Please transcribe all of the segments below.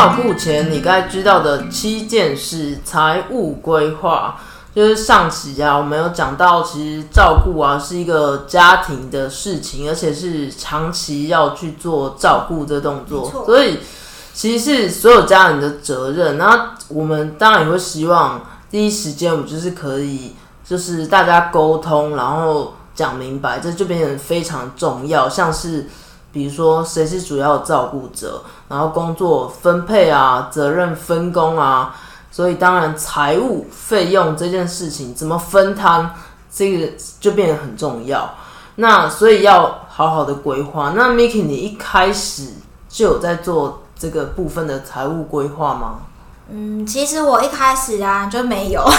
照顾前你该知道的七件事：财务规划。就是上期啊，我们有讲到，其实照顾啊是一个家庭的事情，而且是长期要去做照顾的动作所以其实是所有家人的责任。那我们当然也会希望第一时间我们就是可以，就是大家沟通，然后讲明白，这就变成非常重要。像是比如说谁是主要照顾者，然后工作分配啊、责任分工啊，所以当然财务费用这件事情怎么分摊，这个就变得很重要。那所以要好好的规划。那 Miki，你一开始就有在做这个部分的财务规划吗？嗯，其实我一开始啊就没有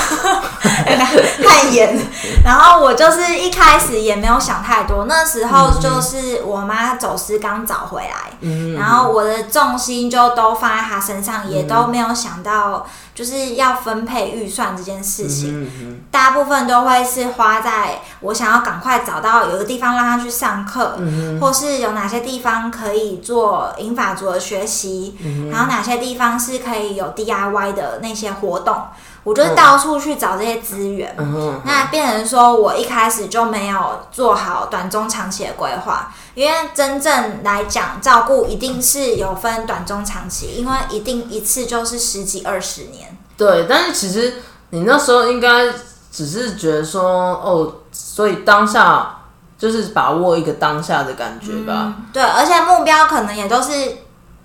太严，然后我就是一开始也没有想太多，那时候就是我妈走失刚找回来，嗯，然后我的重心就都放在她身上，也都没有想到就是要分配预算这件事情。大部分都会是花在我想要赶快找到有个地方让她去上课，嗯。或是有哪些地方可以做英法族的学习，嗯。然后哪些地方是可以有 DIY 的那些活动，我就是到处去找这些资源。嗯，那变成说我一开始就没有做好短中长期的规划，因为真正来讲，照顾一定是有分短中长期，因为一定一次就是十几二十年。对，但是其实你那时候应该只是觉得说，哦，所以当下就是把握一个当下的感觉吧。嗯，对，而且目标可能也都是，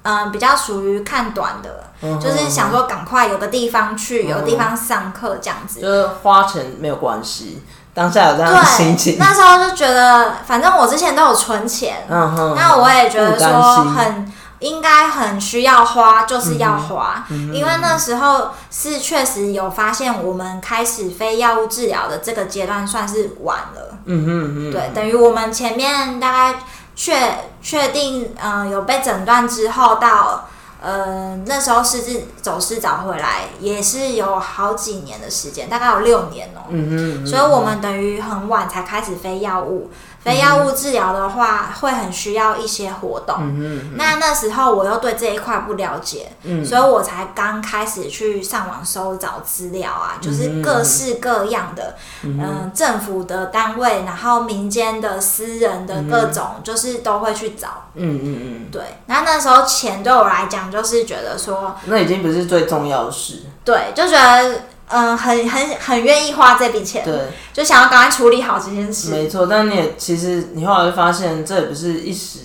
嗯、比较属于看短的，嗯就是想说赶快有个地方去，嗯有地方上课这样子。就是花钱没有关系，当下有这样的心对，情。那时候就觉得，反正我之前都有存钱，那我也觉得说很应该很需要花，就是要花，嗯因为那时候是确实有发现，我们开始非药物治疗的这个阶段算是晚了。嗯哼嗯哼，对，等于我们前面大概确确定，嗯、有被诊断之后到。呃，那时候失智走失找回来也是有好几年的时间，大概有六年哦、嗯哼嗯哼，所以我们等于很晚才开始非药物。非药物治疗的话，会很需要一些活动。嗯哼那那时候我又对这一块不了解，嗯所以我才刚开始去上网搜找资料啊，就是各式各样的，嗯、政府的单位，然后民间的、私人的各种，就是都会去找。嗯嗯嗯，对，那那时候钱对我来讲，就是觉得说，那已经不是最重要的事。对，就觉得嗯、很很很愿意花这笔钱，对，就想要赶快处理好这件事。没错。但你也其实你后来会发现，这也不是一时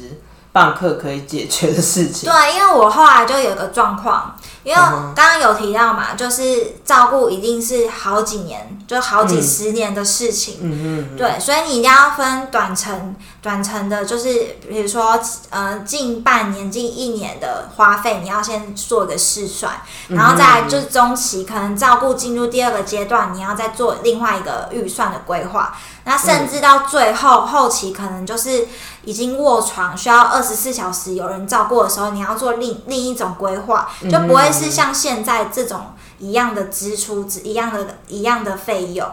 半刻可以解决的事情。对，因为我后来就有个状况，因为刚刚有提到嘛，就是照顾一定是好几年，就好几十年的事情。嗯嗯对，所以你一定要分短程、短程的，就是比如说呃近半年、近一年的花费，你要先做一个试算，嗯然后再来就是中期，可能照顾进入第二个阶段，你要再做另外一个预算的规划。那甚至到最后后期，可能就是已经卧床，需要二十四小时有人照顾的时候，你要做另另一种规划，就不会是像现在这种一样的支出、一样的、一样的费用。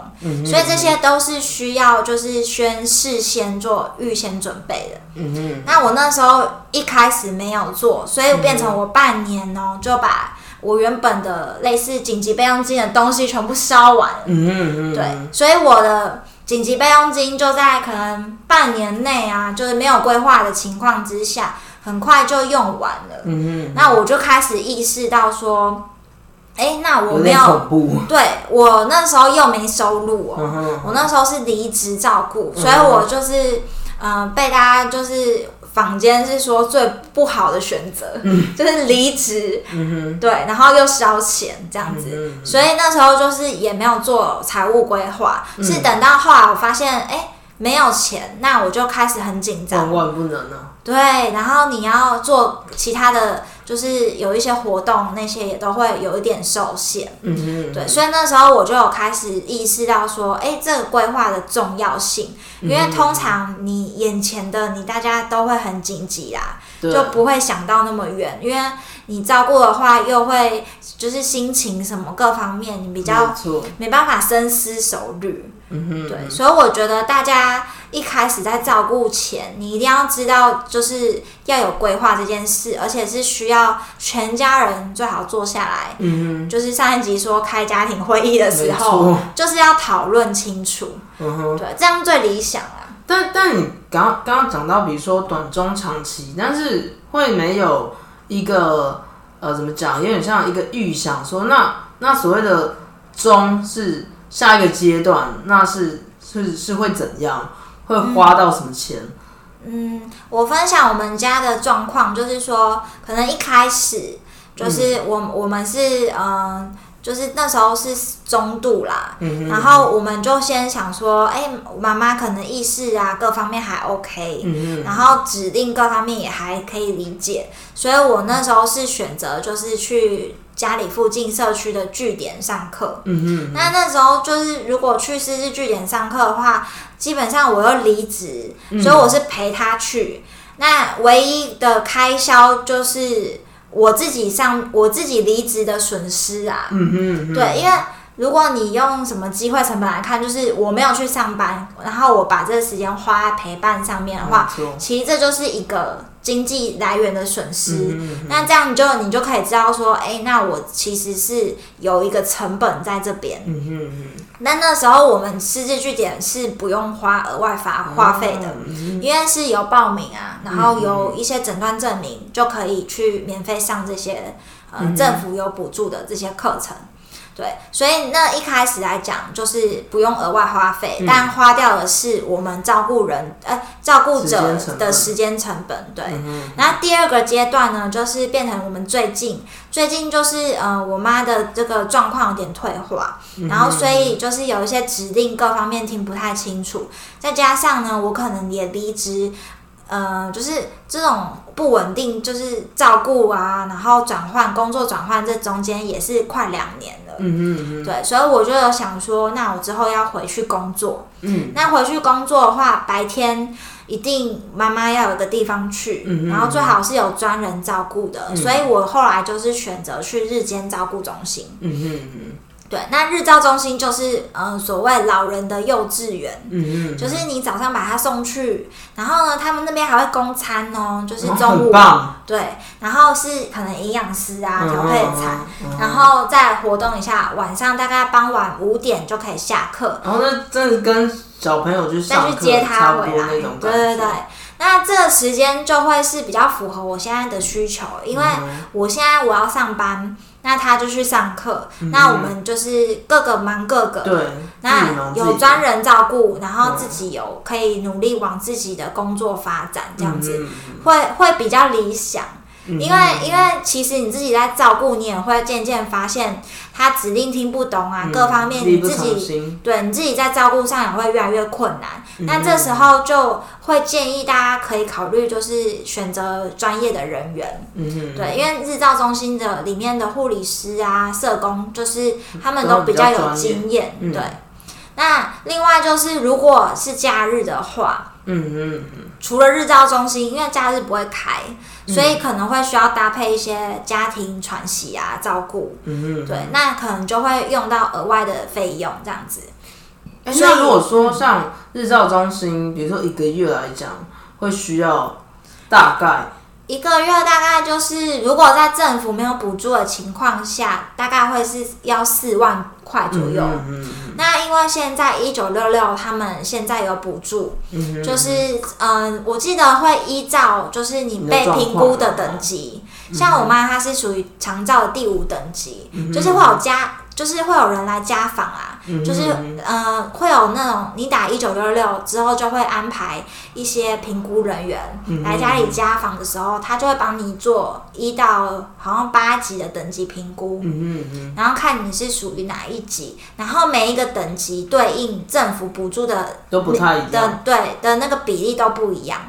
所以这些都是需要就是先事先做预先准备的。嗯哼，那我那时候一开始没有做，所以变成我半年哦、就把我原本的类似紧急备用金的东西全部烧完了。嗯哼，对，所以我的紧急备用金就在可能半年内啊，就是没有规划的情况之下，很快就用完了。嗯嗯那我就开始意识到说，哎、那我没有。对我那时候又没收入哦、嗯，我那时候是离职照顾，嗯所以我就是嗯、呃被大家就是坊间是说最不好的选择，就是离职，嗯对，然后又烧钱这样子。嗯所以那时候就是也没有做财务规划，嗯是等到后来我发现，哎、没有钱，那我就开始很紧张万。万不能啊！对，然后你要做其他的，就是有一些活动，那些也都会有一点受限。嗯嗯，对，所以那时候我就有开始意识到说，哎，这个规划的重要性，因为通常你眼前的你大家都会很紧急啦，就不会想到那么远，因为你照顾的话又会就是心情什么各方面你比较。没办法深思熟虑。嗯哼，对，所以我觉得大家一开始在照顾前，你一定要知道，就是要有规划这件事，而且是需要全家人最好坐下来。嗯就是上一集说开家庭会议的时候，就是要讨论清楚，嗯哼，对，这样最理想啦。但但你刚刚刚讲到，比如说短中长期，但是会没有一个呃怎么讲，有点像一个预想说，那那所谓的中是下一个阶段，那是是是会怎样，会花到什么钱？嗯，我分享我们家的状况，就是说，可能一开始就是我、我们是嗯、就是那时候是中度啦，嗯然后我们就先想说，哎、妈妈可能意识啊各方面还 OK，、嗯然后指令各方面也还可以理解，所以我那时候是选择就是去家里附近社区的据点上课。嗯那那时候就是如果去师资据点上课的话，基本上我又离职，嗯。所以我是陪他去。那唯一的开销就是我自己上我自己离职的损失啊。嗯嗯，对，因为如果你用什么机会成本来看，就是我没有去上班，然后我把这个时间花在陪伴上面的话，其实这就是一个经济来源的损失。嗯那这样你就你就可以知道说，哎、那我其实是有一个成本在这边。嗯哼那那时候我们私自据点是不用花额外发花费的，嗯。因为是有报名啊，然后有一些诊断证明，就可以去免费上这些呃嗯。政府有补助的这些课程。对，所以那一开始来讲，就是不用额外花费，嗯但花掉的是我们照顾人呃照顾者的时间成本。对，嗯然后第二个阶段呢，就是变成我们最近最近就是呃，我妈的这个状况有点退化，嗯然后所以就是有一些指令各方面听不太清楚，再加上呢，我可能也离职。呃，就是这种不稳定，就是照顾啊，然后转换工作转换，这中间也是快两年了。嗯嗯对，所以我就有想说，那我之后要回去工作。嗯那回去工作的话，白天一定妈妈要有个地方去，嗯嗯然后最好是有专人照顾的。嗯所以我后来就是选择去日间照顾中心。嗯哼对，那日照中心就是呃所谓老人的幼稚园。嗯嗯，就是你早上把他送去，然后呢，他们那边还会供餐哦，就是哦中午、对，然后是可能营养师啊调配餐，嗯然后再活动一下，晚上大概傍晚五点就可以下课，然后那真的跟小朋友去再去接他回来。对对对，那这个时间就会是比较符合我现在的需求，因为嗯我现在我要上班，那他就去上课，嗯那我们就是各个忙各个。对，那有专人照顾，然后嗯自己有可以努力往自己的工作发展，这样子、嗯会会比较理想。嗯因为因为其实你自己在照顾，你也会渐渐发现他指令听不懂啊，嗯各方面你自己对你自己在照顾上也会越来越困难。嗯那这时候就会建议大家可以考虑，就是选择专业的人员。嗯哼，对，因为日照中心的里面的护理师啊、社工，就是他们都比较有经验。嗯对，那另外就是，如果是假日的话，嗯嗯嗯，除了日照中心，因为假日不会开，所以可能会需要搭配一些家庭喘息啊、照顾。嗯嗯，对，那可能就会用到额外的费用这样子。那如果说像日照中心，比如说一个月来讲，会需要大概一个月大概就是，如果在政府没有补助的情况下，大概会是要四万块左右。嗯嗯那因为现在一九六六他们现在有补助，嗯就是嗯、呃我记得会依照就是你被评估的等级，像我妈她是属于长照的第五等级，就是会有家，就是会有人来家访啊，嗯就是呃会有那种你打一九六六之后就会安排一些评估人员嗯。来家里家访的时候，他就会帮你做一到好像八级的等级评估，嗯嗯嗯，然后看你是属于哪一级，然后每一个等级对应政府补助的都不太一样。的对的那个比例都不一样。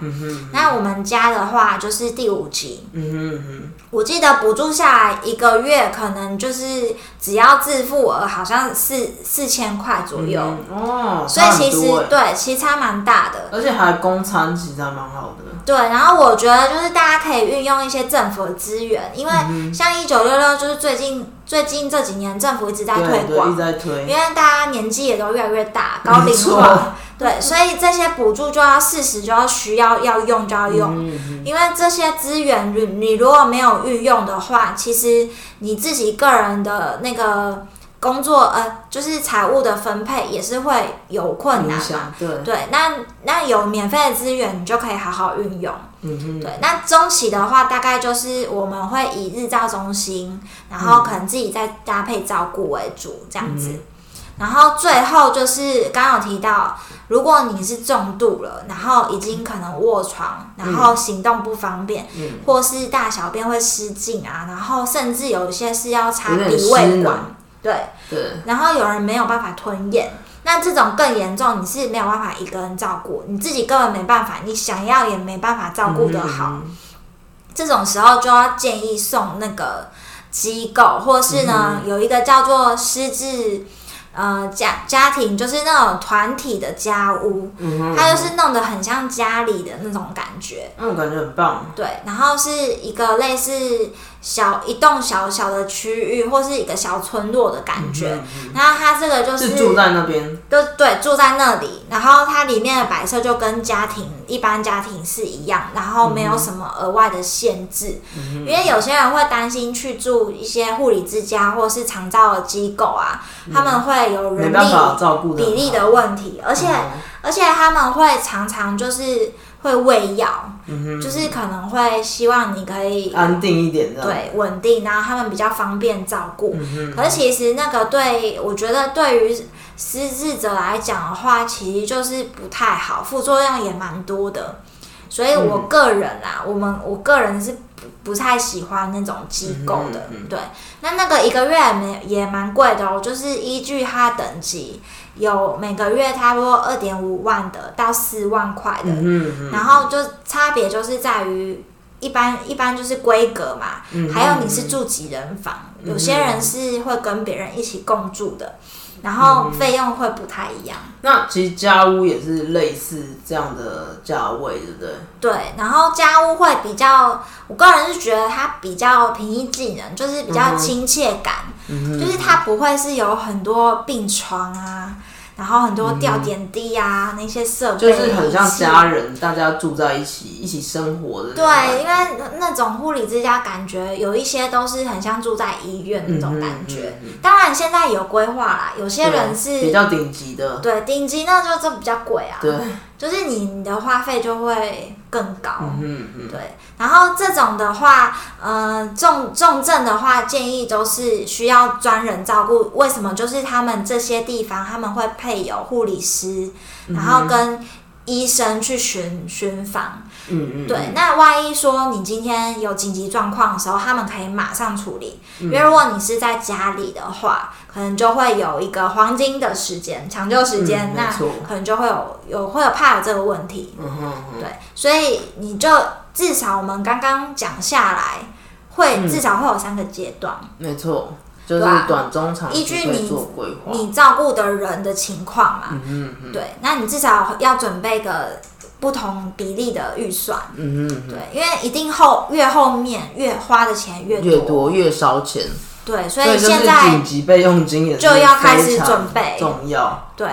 那我们家的话就是第五级，嗯哼嗯我记得补助下来一个月可能就是只要自付额好像四四千块左，右，嗯哦，所以其实对其实差蛮大的。而且还公餐，其实还蛮好的。对，然后我觉得就是大家可以运用一些政府的资源，因为嗯像一九六六就是最近最近这几年政府一直在推广一直，在推因。为大家年纪也都越来越大，高龄化，对，所以这些补助就要适时就要需要要用就要用，因为这些资源你你如果没有运用的话，其实你自己个人的那个工作呃，就是财务的分配也是会有困难嘛。对，对，那那有免费的资源，你就可以好好运用。对，那中期的话，大概就是我们会以日照中心，然后可能自己再搭配照顾为主这样子。然后最后就是刚刚有提到，如果你是重度了，然后已经可能卧床，然后行动不方便，嗯。或是大小便会失禁啊，然后甚至有一些是要插鼻胃管，对，对，然后有人没有办法吞咽，那这种更严重，你是没有办法一个人照顾，你自己根本没办法，你想要也没办法照顾得好。嗯。这种时候就要建议送那个机构，或是呢、嗯。有一个叫做失智呃家家庭，就是那种团体的家屋，嗯哼，它就是弄得很像家里的那种感觉。那种感觉很棒。对，然后是一个类似小一栋小小的区域，或是一个小村落的感觉。然后它这个就是是住在那边，就对，住在那里，然后它里面的摆设就跟家庭一般家庭是一样，然后没有什么额外的限制。因为有些人会担心去住一些护理之家或是长照的机构啊，他们会有人没办法力比例的问题，而且、嗯而且他们会常常就是会喂药，嗯，就是可能会希望你可以安定一点。，对稳定，然后他们比较方便照顾。嗯，可是其实那个对我觉得对于失智者来讲的话，其实就是不太好，副作用也蛮多的。所以我个人啦，我们我个人是不不太喜欢那种机构的，嗯嗯嗯对。那那个一个月也没也蛮贵的哦，就是依据它等级，有每个月差不多二点五万的到四万块的，嗯嗯，然后就差别就是在于一般一般就是规格嘛，嗯还有你是住几人房，有些人是会跟别人一起共住的，然后费用会不太一样。那其实家屋也是类似这样的价位，对不对？对，然后家屋会比较，我个人是觉得它比较平易近人，就是比较亲切感，嗯就是它不会是有很多病床啊，然后很多吊点滴啊、那些设备，就是很像家人，大家住在一起，一起生活的。对，因为那种护理之家感觉有一些都是很像住在医院那种感觉。嗯嗯嗯当然现在有规划啦，有些人是比较顶级的，对顶级那就这比较贵啊，对，就是你你的花费就会更高。嗯嗯，对，然后这种的话，呃，重重症的话，建议都是需要专人照顾。为什么？就是他们这些地方他们会配有护理师，然后跟医生去巡巡访。嗯嗯，对，那万一说你今天有紧急状况的时候，他们可以马上处理。因为如果你是在家里的话，可能就会有一个黄金的时间、抢救时间，那可能就会有有会有怕有这个问题。嗯哼哼，对，所以你就至少我们刚刚讲下来，会嗯至少会有三个阶段。没错。就是短中长依据你。你照顾的人的情况嘛，嗯嗯嗯对，那你至少要准备个不同比例的预算，嗯嗯嗯，对，因为一定后越后面越花的钱越多，越多越烧钱，对，所以现在紧急备用金也是就要开始准备。重要。对，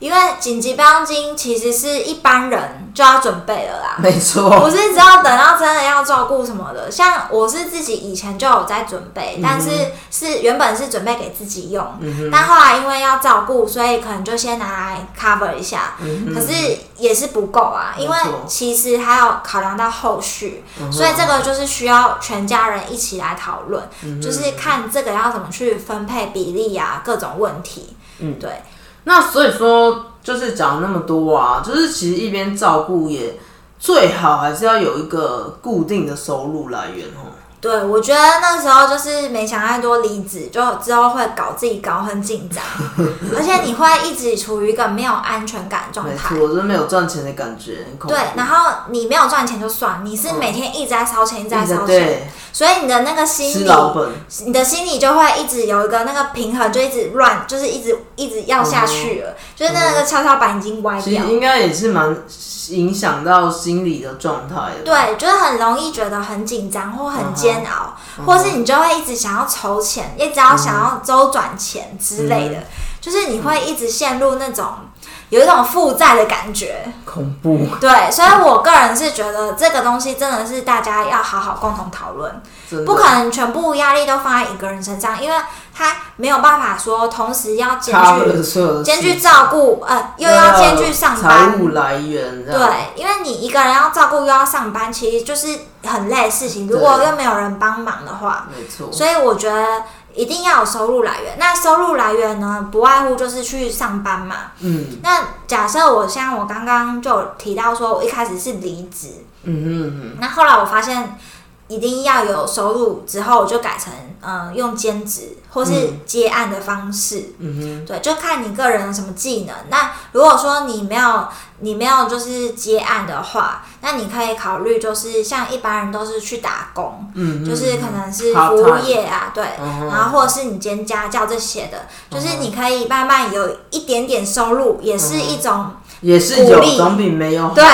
因为紧急备用金其实是一般人就要准备了啦。没错，不是只要等到真的要照顾什么的，像我是自己以前就有在准备，嗯但是是原本是准备给自己用，但后来因为要照顾，所以可能就先拿来 cover 一下，可是也是不够啊，因为其实还要考量到后续，所以这个就是需要全家人一起来讨论，嗯就是看这个要怎么去分配比例啊，各种问题，嗯。对。那所以说，就是讲那么多啊，就是其实一边照顾也最好还是要有一个固定的收入来源哦。对，我觉得那时候就是没想太多离职，就之后会搞自己搞很紧张，而且你会一直处于一个没有安全感的状态。没错，就是没有赚钱的感觉，对，然后你没有赚钱就算，你是每天一直在烧钱，一直在烧钱，对所以你的那个心理，你的心理就会一直有一个那个平衡，就一直乱，就是一直一直要下去了，就是那个跷跷板已经歪掉其实。应该也是蛮影响到心理的状态的。，对，就是很容易觉得很紧张或很煎熬，或是你就会一直想要筹钱，一直要想要周转钱之类的，就是你会一直陷入那种有一种负债的感觉。恐怖，对，所以我个人是觉得这个东西真的是大家要好好共同讨论，不可能全部压力都放在一个人身上，因为他没有办法说同时要兼具兼具照顾，呃，又要兼具上财班，务来源，对，因为你一个人要照顾又要上班，其实就是很累的事情。如果又没有人帮忙的话，没错，所以我觉得一定要有收入来源。那收入来源呢，不外乎就是去上班嘛。嗯那假设我像我刚刚就提到说，我一开始是离职，嗯嗯那后来我发现一定要有收入之后，我就改成嗯、呃用兼职或是接案的方式。嗯对，就看你个人有什么技能。那如果说你没有你没有就是接案的话，那你可以考虑就是像一般人都是去打工，嗯，就是可能是服务业啊，对，嗯然后或者是你兼家教这些的，就是你可以慢慢有一点点收入，也是一种也是有鼓励。总比没有好，对，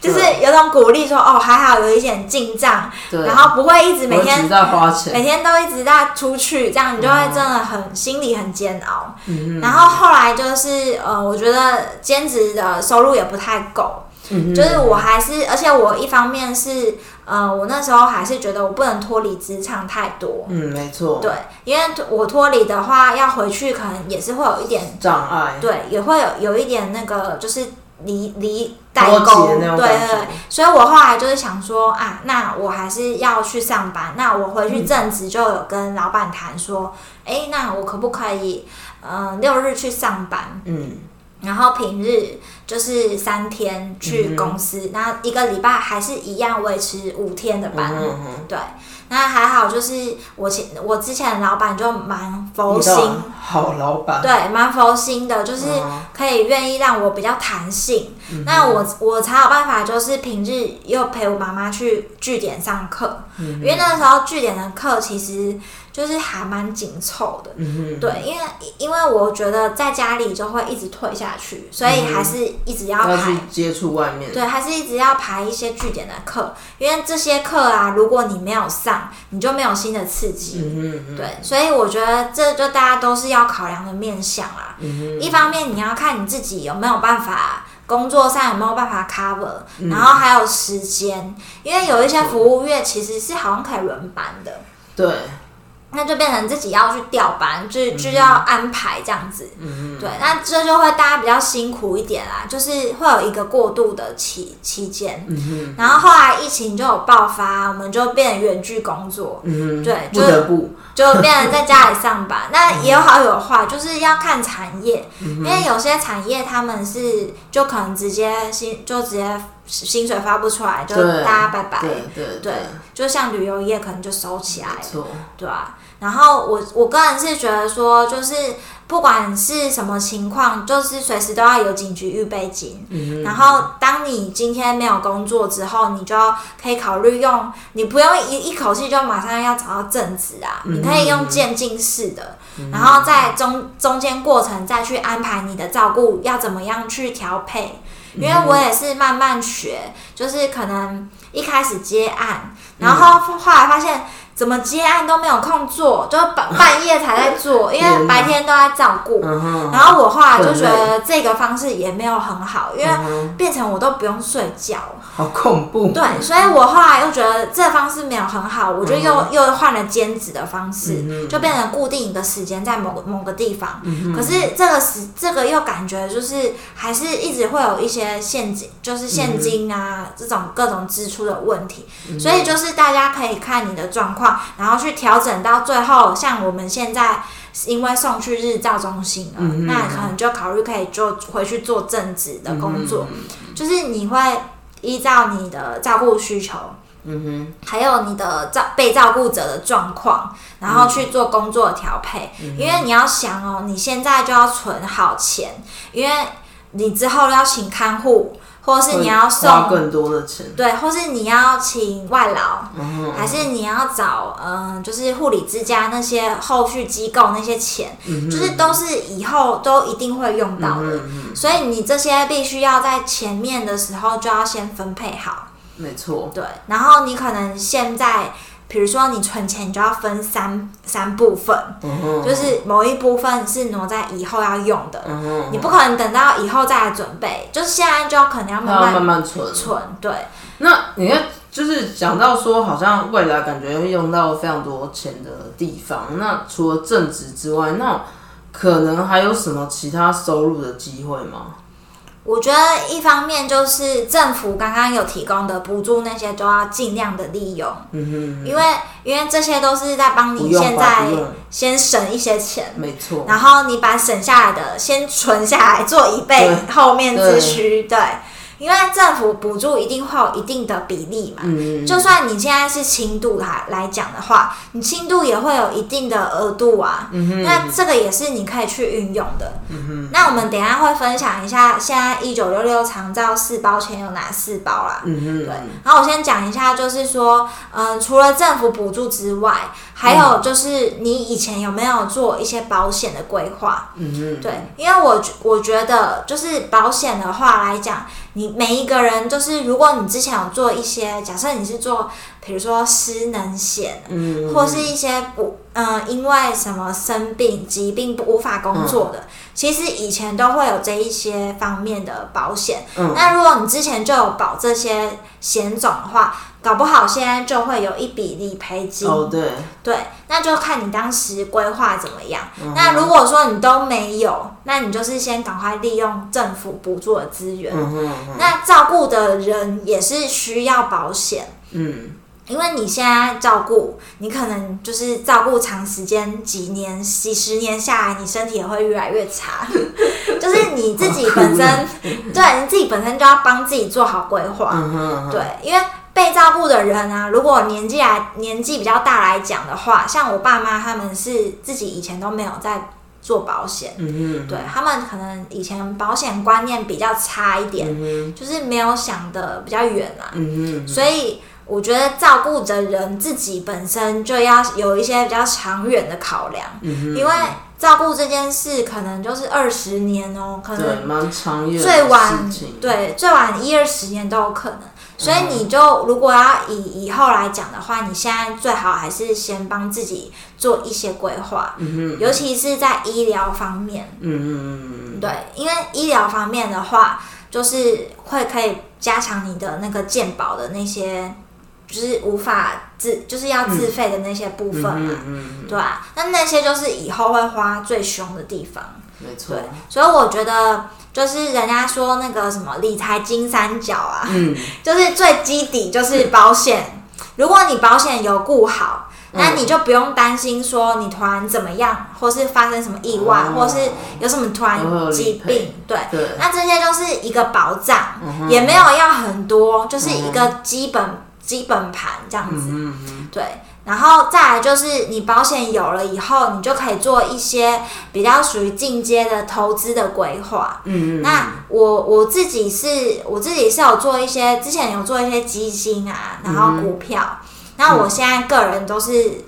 就是有种鼓励说哦，还好有一点进账，然后不会一直每天在花钱，每天都一直在出去，这样你就会真的很心里很煎熬。嗯。然后后来就是呃，我觉得兼职的收入也不太够，嗯就是我还是，而且我一方面是呃，我那时候还是觉得我不能脱离职场太多，嗯，没错，对，因为我脱离的话，要回去可能也是会有一点，障碍，对，也会有有一点那个就是离离代沟，对对所以我后来就是想说啊，那我还是要去上班，那我回去正职就有跟老板谈说，哎、那我可不可以，嗯、六日去上班，嗯。然后平日就是三天去公司，然后一个礼拜还是一样维持五天的班。嗯嗯对，那还好，就是我前我之前的老板就蛮佛心，嗯，好老板，对，蛮佛心的，就是嗯可以愿意让我比较弹性。那我我才有办法，就是平日又陪我妈妈去据点上课，嗯因为那时候据点的课其实就是还蛮紧凑的。嗯对，因为因为我觉得在家里就会一直退下去，所以还是一直要排去接触外面，对，还是一直要排一些据点的课，因为这些课啊，如果你没有上，你就没有新的刺激。对，所以我觉得这就大家都是要考量的面向啦。嗯一方面你要看你自己有没有办法。工作上有没有办法 cover，、嗯。然后还有时间，因为有一些服务业其实是好像可以轮班的，对，那就变成自己要去调班，就就要安排这样子。嗯对，那这就会大家比较辛苦一点啦，就是会有一个过渡的期期间。然后后来疫情就有爆发，我们就变成远距工作，对不得不，就变成在家里上班。那也有好有坏，就是要看产业，嗯因为有些产业他们是就可能直接薪就直接薪水发不出来，就大家拜拜。对对对，就像旅游业可能就收起来对吧、然后我我个人是觉得说，就是不管是什么情况，就是随时都要有警局预备金。嗯然后当你今天没有工作之后，你就要可以考虑用，你不用一一口气就马上要找到正职啊，嗯。你可以用渐进式的，然后在中中间过程再去安排你的照顾要怎么样去调配。因为我也是慢慢学，就是可能一开始接案，然后后来发现怎么接案都没有空做，就半半夜才在做，因为白天都在照顾。嗯，然后我后来就觉得这个方式也没有很好，因为变成我都不用睡觉。好恐怖。对，所以我后来又觉得这方式没有很好，我就又、又换了兼职的方式，就变成固定一个时间在某个某个地方。可是这个时这个又感觉就是还是一直会有一些现金，就是现金啊、这种各种支出的问题，所以就是大家可以看你的状况，然后去调整到最后，像我们现在。因为送去日照中心了，那可能就考虑可以就回去做正职的工作，就是你会依照你的照顾需求，嗯哼还有你的照被照顾者的状况，然后去做工作调配。嗯因为你要想哦，你现在就要存好钱，因为你之后要请看护，或，是你要花送更多的钱。对，或是你要请外劳，嗯还是你要找嗯、就是护理之家那些后续机构那些钱，嗯就是都是以后都一定会用到的。所以你这些必须要在前面的时候就要先分配好。没错。对，然后你可能现在，比如说你存钱，你就要分三三部分，嗯，就是某一部分是挪在以后要用的，嗯，你不可能等到以后再来准备，就是现在就可能要慢慢慢慢存。存。对，那你看，就是讲到说，好像未来感觉会用到非常多钱的地方。那除了正职之外，那可能还有什么其他收入的机会吗？我觉得一方面就是政府刚刚有提供的补助那些都要尽量的利用，嗯因为因为这些都是在帮你，现在，先省一些钱。没错。然后你把省下来的先存下来做以备后面之需，对，因为政府补助一定会有一定的比例嘛。嗯，就算你现在是轻度来来讲的话，你轻度也会有一定的额度啊。嗯那这个也是你可以去运用的。那我们等一下会分享一下，现在一九六六长照四包前有哪四包啦。嗯，对，然后我先讲一下，就是说，嗯、除了政府补助之外，还有就是你以前有没有做一些保险的规划？对，因为我觉我觉得就是保险的话来讲，你每一个人就是，如果你之前有做一些，假设你是做，比如说失能险，嗯，或是一些不，嗯、因为什么生病、疾病不无法工作的，其实以前都会有这一些方面的保险。嗯。那如果你之前就有保这些险种的话，搞不好现在就会有一笔理赔金。哦，对，对，那就看你当时规划怎么样。嗯那如果说你都没有，那你就是先赶快利用政府补助的资源。嗯哼，嗯哼那照顾的人也是需要保险。嗯，因为你现在照顾，你可能就是照顾长时间几年、几十年下来，你身体也会越来越差。就是你自己本身，对你自己本身就要帮自己做好规划。对，因为被照顾的人啊，如果年纪来年纪比较大来讲的话，像我爸妈他们是自己以前都没有在做保险，嗯哼，对他们可能以前保险观念比较差一点，嗯就是没有想的比较远啦。哼，嗯哼，所以我觉得照顾着人自己本身就要有一些比较长远的考量，嗯哼，因为照顾这件事可能就是二十年哦、可对，能蛮长远最晚对最晚一二十年都有可能。所以你就如果要以以后来讲的话，你现在最好还是先帮自己做一些规划，尤其是在医疗方面。嗯嗯嗯对，因为医疗方面的话，就是会可以加强你的那个健保的那些，就是无法自就是要自费的那些部分嗯嘛，对啊，那那些就是以后会花最凶的地方。没错，，所以我觉得就是人家说那个什么理财金三角啊，嗯，就是最基底就是保险。如果你保险有顾好，那嗯你就不用担心说你突然怎么样，或是发生什么意外，哦。或是有什么突然疾赔病，对。对，那这些就是一个保障，嗯也没有要很多，就是一个基本基本盘这样子。对，然后再来就是你保险有了以后，你就可以做一些比较属于进阶的投资的规划。嗯嗯，那我我自己是我自己是有做一些，之前有做一些基金啊，然后股票。那我现在个人都是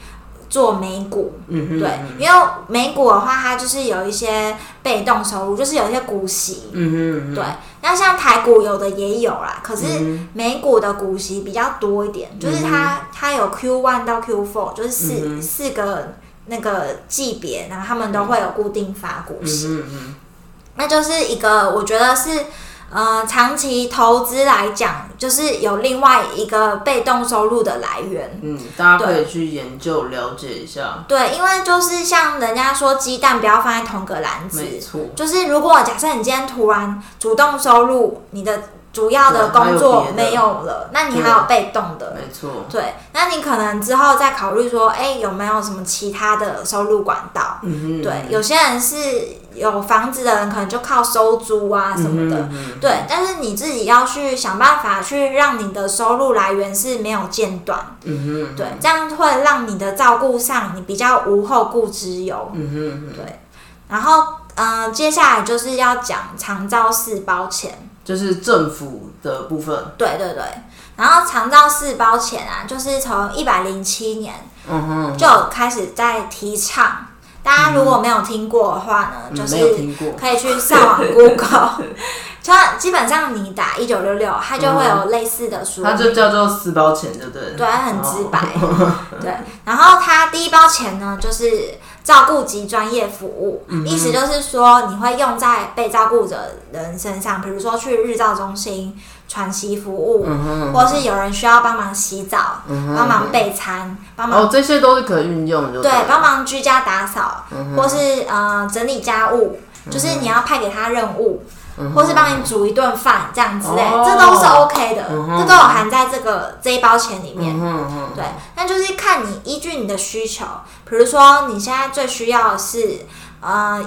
做美股，嗯哼。对，因为美股的话，它就是有一些被动收入，就是有一些股息。嗯哼嗯对，那像台股有的也有啦，可是嗯美股的股息比较多一点，就是它它有 Q one 到 Q four，就是四、嗯四个那个级别，然后他们都会有固定发股息。那就是一个我觉得是呃长期投资来讲，就是有另外一个被动收入的来源。嗯，大家可以去研究了解一下，对，因为就是像人家说鸡蛋不要放在同个篮子，没错，就是如果假设你今天突然主动收入，你的主要的工作没有了，那你还有被动的。没错，对，那你可能之后再考虑说，哎、有没有什么其他的收入管道？嗯，对，有些人是有房子的人，可能就靠收租啊什么的。嗯哼对，但是你自己要去想办法去让你的收入来源是没有间断，嗯哼，对，这样会让你的照顾上你比较无后顾之忧。嗯哼嗯哼，对，然后嗯、呃接下来就是要讲长照四包钱。就是政府的部分，对对对，然后长照四包钱啊，就是从一百零七年嗯哼，就开始在提倡。大家如果没有听过的话呢，就是，可以去上网 Google，就基本上你打一九六六，它就会有类似的书。它就叫做四包钱，对不对？对，它很直白。哦对，然后它第一包钱呢，就是照顾及专业服务，嗯。意思就是说你会用在被照顾者人身上，比如说去日照中心喘息服务，或是有人需要帮忙洗澡、帮忙备餐、帮忙哦，这些都是可运用的，对帮忙居家打扫，嗯或是呃整理家务，就是你要派给他任务，嗯或是帮你煮一顿饭这样之类，哦。这都是 OK 的，嗯这都有含在这个这一包钱里面。对，那就是看你依据你的需求，比如说你现在最需要的是，呃，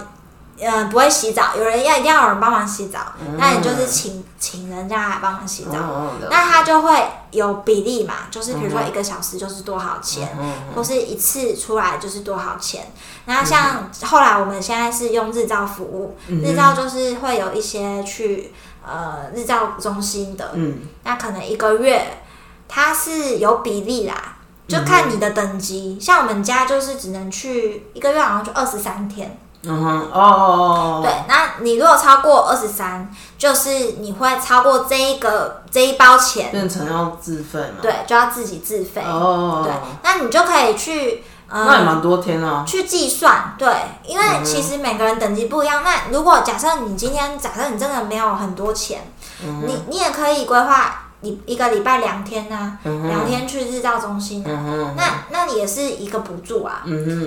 呃，不会洗澡，有人要一定要有人帮忙洗澡，那你就是请请人家来帮忙洗澡，那他就会有比例嘛，就是比如说一个小时就是多少钱，嗯或是一次出来就是多少钱。那像后来我们现在是用日照服务，嗯日照就是会有一些去呃日照中心的，嗯。那可能一个月它是有比例啦，就看你的等级。像我们家就是只能去一个月，好像就二十三天。嗯哼，哦。哦哦，对，那你如果超过二十三，就是你会超过这一个这一包钱，变成要自费嘛，对，就要自己自费。哦，对，那你就可以去呃那也蛮多天啊，去计算，对，因为其实每个人等级不一样。那如果假设你今天假设你真的没有很多钱，嗯你你也可以规划你一个礼拜两天呢、嗯两天去日照中心啊，嗯，那那也是一个补助啊，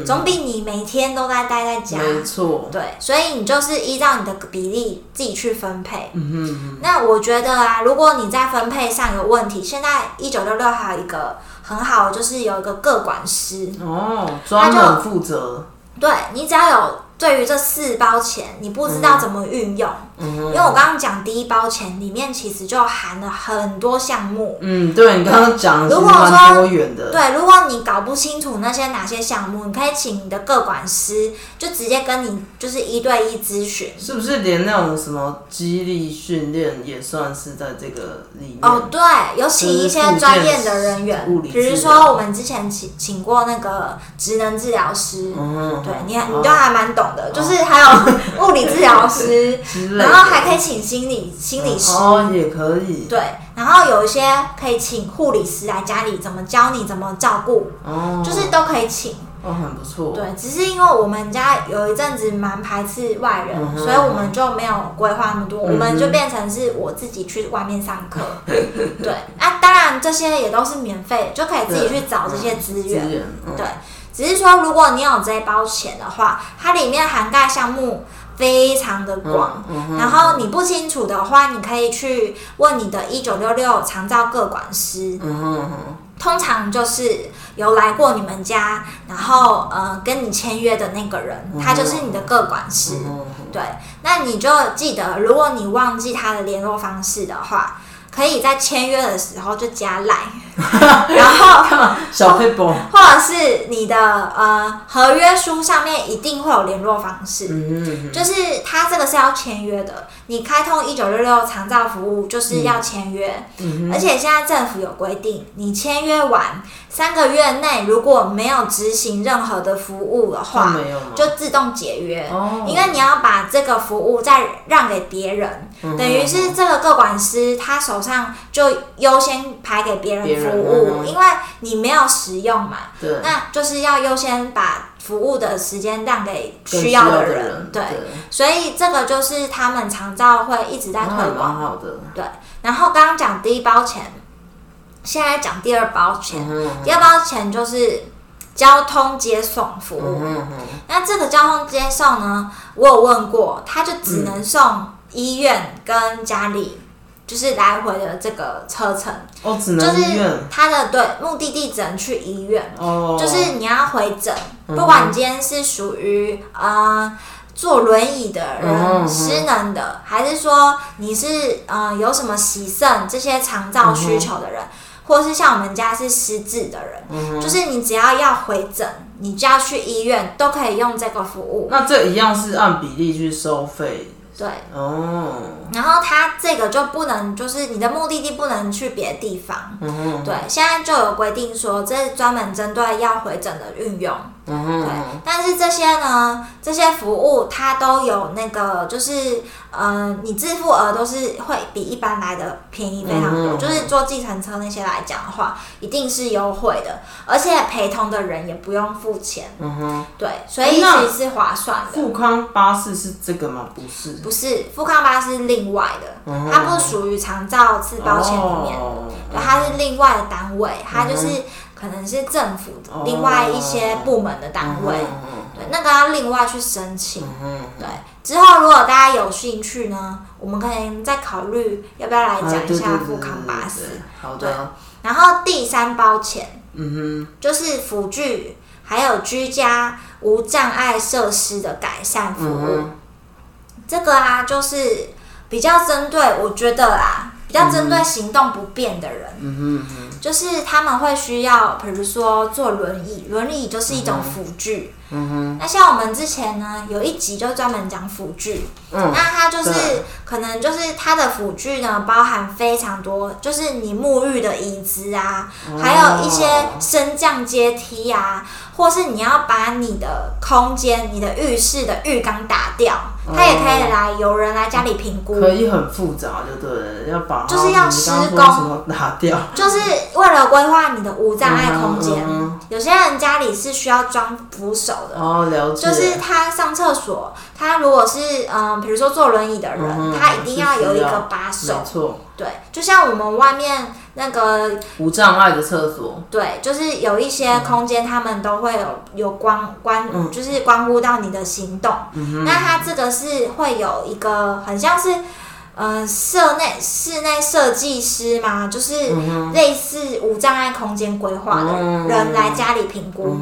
总比你每天都在待在家。没错，对，所以你就是依照你的比例自己去分配。那我觉得啊，如果你在分配上有问题，现在一九六六还有一个很好，就是有一个个管师，嗯，哦，专门负责，对你只要有对于这四包钱，你不知道怎么运用，嗯因为我刚刚讲第一包钱里面其实就含了很多项目。嗯，对你刚刚讲如果说蛮多元的，对，如果你搞不清楚那些哪些项目，你可以请你的各管师就直接跟你就是一对一咨询。是不是连那种什么激励训练也算是在这个里面？哦，对，有请一些专业的人员物理，比如说我们之前请请过那个职能治疗师，嗯，对你你都还蛮懂的，就是还有物理治疗师，之类的，然后还可以请心理心理师，哦，也可以，对，然后有一些可以请护理师来家里怎么教你怎么照顾，哦，就是都可以请。哦，很不错，对，只是因为我们家有一阵子蛮排斥外人，嗯所以我们就没有规划那么多，嗯我们就变成是我自己去外面上课。对，啊，当然这些也都是免费，就可以自己去找这些资源。资源，嗯。对，只是说如果你有这一包钱的话，它里面涵盖项目非常的广。然后你不清楚的话，你可以去问你的一九六六长照各管师，通常就是有来过你们家，然后呃跟你签约的那个人，他就是你的各管师。对，那你就记得，如果你忘记他的联络方式的话，可以在签约的时候就加赖，然后 小黑包，或者是你的呃合约书上面一定会有联络方式。嗯嗯就是他这个是要签约的，你开通一九六六长照服务就是要签约，嗯而且现在政府有规定，你签约完三个月内如果没有执行任何的服务的哼，话？就自动解约。哦，因为你要把这个服务再让给别人，嗯等于是这个个管师他手上就优先排给别人服务，嗯因为你没有使用嘛，对。那就是要优先把服务的时间让给需要的人，对，所以这个就是他们长照会一直在推广。好的。对，然后刚刚讲第一包钱，现在讲第二包钱，嗯第二包钱就是交通接送服务。那这个交通接送呢，我有问过，他就只能送医院跟家里，就是来回的这个车程，哦，只就是能医院。他的对目的地只能去医院，哦，就是你要回诊，嗯。不管你今天是属于呃坐轮椅的人、失能的，还是说你是呃有什么洗肾这些长照需求的人，或是像我们家是失智的人，嗯就是你只要要回诊，你就要去医院，都可以用这个服务。那这一样是按比例去收费对，哦。然后它这个就不能，就是你的目的地不能去别的地方。嗯，对，现在就有规定说，这是专门针对要回诊的运用。嗯对，，但是这些呢，这些服务它都有那个，就是呃，你自付额都是会比一般来的便宜非常多。嗯就是坐计程车那些来讲的话，一定是优惠的，而且陪同的人也不用付钱。嗯哼。对，所以那其实是划算的。富康巴士是这个吗？不是，不是富康巴是另外的，嗯它不属于长照自保险里面它是另外的单位，它就是可能是政府的哦。另外一些部门的单位，嗯对，那个要另外去申请。嗯对，之后如果大家有兴趣呢，我们可以再考虑要不要来嗯，讲一下对对对富康巴士。对对好的，然后第三包钱嗯哼。就是辅具还有居家无障碍设施的改善，服务。嗯，这个啊，就是比较针对，我觉得啦，比较针对行动不便的人，嗯哼嗯就是他们会需要，比如说坐轮椅，轮椅就是一种辅具。哼，嗯那像我们之前呢，有一集就专门讲辅具，嗯，那它就是可能就是它的辅具呢，包含非常多，就是你沐浴的椅子啊，还有一些升降阶梯啊，或是你要把你的空间、你的浴室的浴缸打掉，它也可以来有人来家里评估。可以很复杂，就对了，要把就是要施工。说什么拿掉，就是为了规划你的无障碍空间。嗯有些人家里是需要装扶手的，哦，了解，就是他上厕所，他如果是嗯，比如说坐轮椅的人，嗯他一定要有一个把手没。错，对，就像我们外面那个，无障碍的厕所，对，就是有一些空间，他们都会有有关关，嗯就是关乎到你的行动。那它这个是会有一个很像是。呃，室内室内设计师嘛，就是类似无障碍空间规划的嗯。人来家里评估，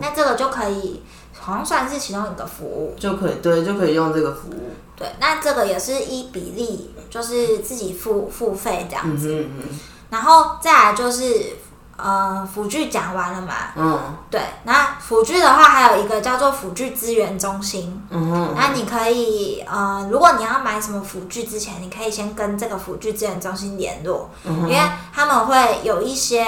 那这个就可以，好像算是其中一个服务。就可以对，就可以用这个服务，对，那这个也是一比例，就是自己付付费这样嗯子。嗯然后再来就是，呃，辅具讲完了嘛，嗯，对，那辅具的话还有一个叫做辅具资源中心，嗯哼，那你可以，呃，如果你要买什么辅具之前，你可以先跟这个辅具资源中心联络，嗯因为他们会有一些，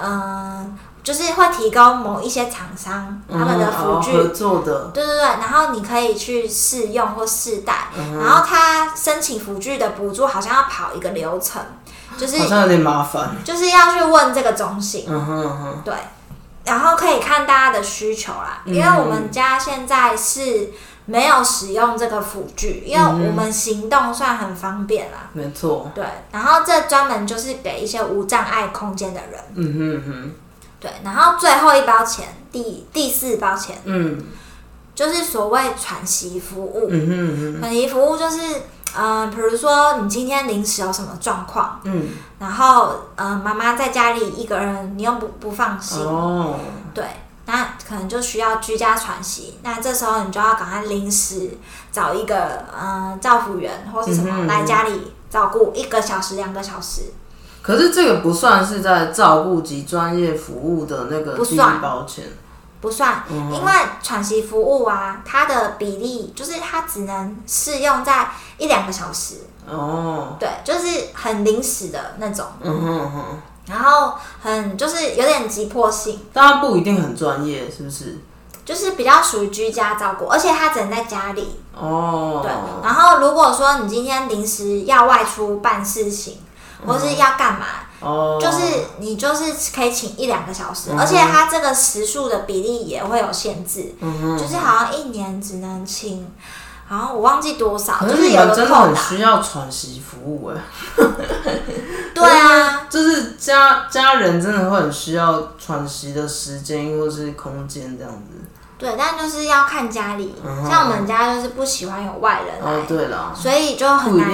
嗯、就是会提供某一些厂商他们的辅具，嗯合作的，对对对，然后你可以去试用或试戴，嗯然后他申请辅具的补助好像要跑一个流程，就是好像有点麻烦，就是要去问这个中心，嗯哼嗯哼，对，然后可以看大家的需求啦，因为我们家现在是没有使用这个辅具，因为我们行动算很方便啦。没错，对，然后这专门就是给一些无障碍空间的人。嗯哼嗯对，然后最后一包钱，第第四包钱，嗯。就是所谓喘息服务。嗯哼嗯哼，喘息服务就是，嗯、比如说你今天临时有什么状况，嗯，然后，嗯、妈妈在家里一个人，你又不不放心，哦，对，那可能就需要居家喘息。那这时候你就要赶快临时找一个嗯、呃照护员或是什么来家里照顾一个小时、两个小时。可是这个不算是在照顾及专业服务的那个不算。保险不算，嗯。因为喘息服务啊，它的比例就是它只能适用在一两个小时，哦。对，就是很临时的那种，嗯哼嗯哼，然后很就是有点急迫性，当然不一定很专业，是不是？就是比较属于居家照顾，而且它只能在家里，哦，对。然后如果说你今天临时要外出办事情，或是要干嘛，哦，就是你就是可以请一两个小时，嗯而且它这个时数的比例也会有限制，嗯哼，就是好像一年只能请，好像我忘记多少，可就是是有你们真的。很需要喘息服务哎。对啊，就是家家人真的会很需要喘息的时间或是空间这样子。对，但就是要看家里，嗯像我们家就是不喜欢有外人来，哦，对了，所以就很难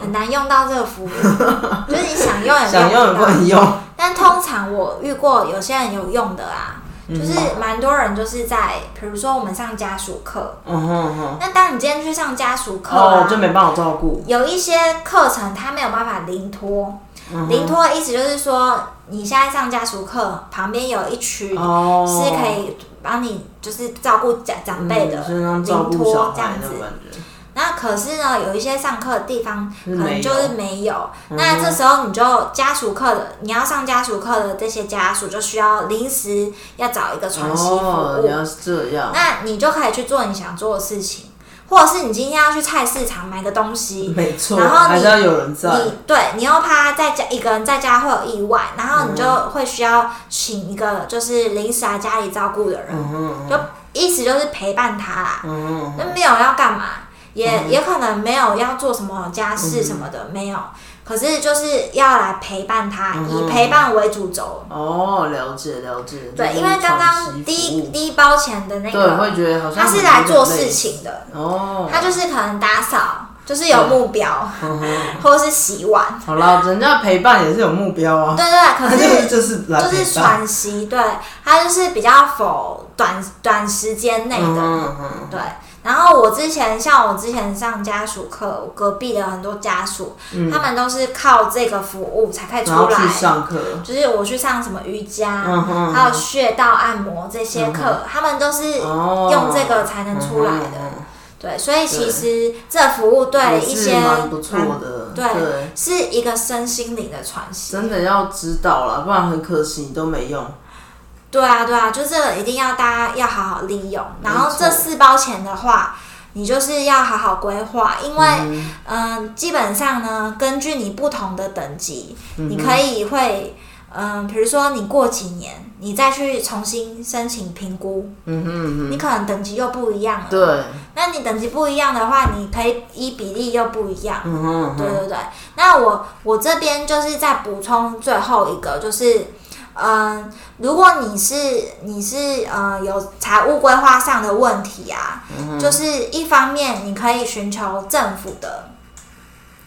很难用到这个服务，就是你想用也想用也不用。但通常我遇过有些人有用的啊，嗯就是蛮多人就是在，比如说我们上家属课，嗯哼嗯哼，那当你今天去上家属课、啊，哦，就没办法照顾。有一些课程他没有办法临托，嗯临托的意思就是说，你现在上家属课，旁边有一区哦，是可以帮你就是照顾长长辈的嗯就是像照临托这样子。那可是呢，有一些上课的地方可能就是没有。嗯那这时候你就家属课的，你要上家属课的这些家属就需要临时要找一个喘息服哦，务这样。那你就可以去做你想做的事情，或者是你今天要去菜市场买个东西，没错，然后你还是要有人在。你对你又怕在家一个人在家会有意外，然后你就嗯会需要请一个就是临时来家里照顾的人，嗯就意思就是陪伴他啦。嗯，那没有要干嘛，也、也可能没有要做什么家事什么的，没有。可是就是要来陪伴他，嗯以陪伴为主轴。哦，了解了解。对，因为刚刚第一第一包钱的那对会个，觉得好像他是很来做事情的，哦。他就是可能打扫，就是有目标，或者是洗碗。好啦，人家陪伴也是有目标啊。对对，可是是就是就是喘息，对，他就是比较否短短时间内的，对。然后我之前像我之前上家属课，我隔壁的很多家属，他们都是靠这个服务才可以出来。上课。就是我去上什么瑜伽，嗯哼还有穴道按摩这些课，他们都是哦用这个才能出来的。对，所以其实这服务对一些蛮不错的。对对，是一个身心灵的喘息。真的要知道了，不然很可惜你都没用。对啊，对啊，就这个一定要大家要好好利用。然后这四包钱的话，你就是要好好规划，因为嗯、基本上呢，根据你不同的等级，你可以会嗯、比如说你过几年，你再去重新申请评估，嗯哼嗯你可能等级又不一样了。对，那你等级不一样的话，你可以依比例又不一样。嗯哼嗯哼，对对对，那我我这边就是再补充最后一个，就是，嗯、如果你是你是呃有财务规划上的问题啊，嗯就是一方面你可以寻求政府的，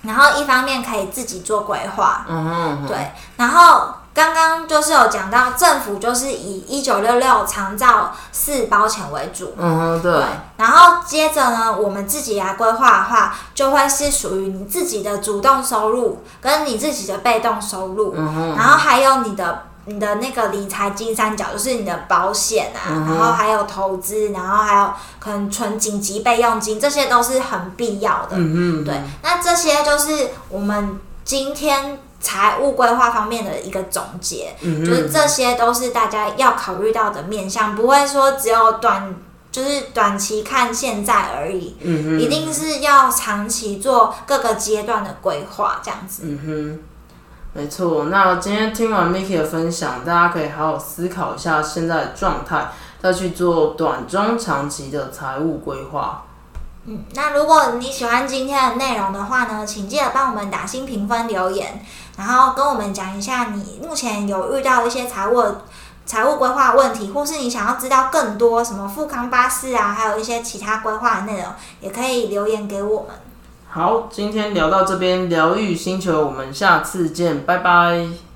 然后一方面可以自己做规划，嗯哼嗯哼，对，然后。刚刚就是有讲到，政府就是以一九六六长照四包钱为主，嗯哼对，然后接着呢，我们自己来规划的话，就会是属于你自己的主动收入跟你自己的被动收入，嗯哼，然后还有你的你的那个理财金三角，就是你的保险啊，嗯然后还有投资，然后还有可能存紧急备用金，这些都是很必要的。嗯哼，对，那这些就是我们今天财务规划方面的一个总结。嗯就是这些都是大家要考虑到的面向，不会说只有短，就是短期看现在而已，嗯，一定是要长期做各个阶段的规划，这样子。嗯哼，没错。那今天听完 Miki 的分享，大家可以好好思考一下现在的状态，再去做短中长期的财务规划。嗯，那如果你喜欢今天的内容的话呢，请记得帮我们打新评分留言，然后跟我们讲一下你目前有遇到一些财务财务规划问题，或是你想要知道更多什么富康巴士啊，还有一些其他规划的内容，也可以留言给我们。好，今天聊到这边，疗愈星球，我们下次见，拜拜。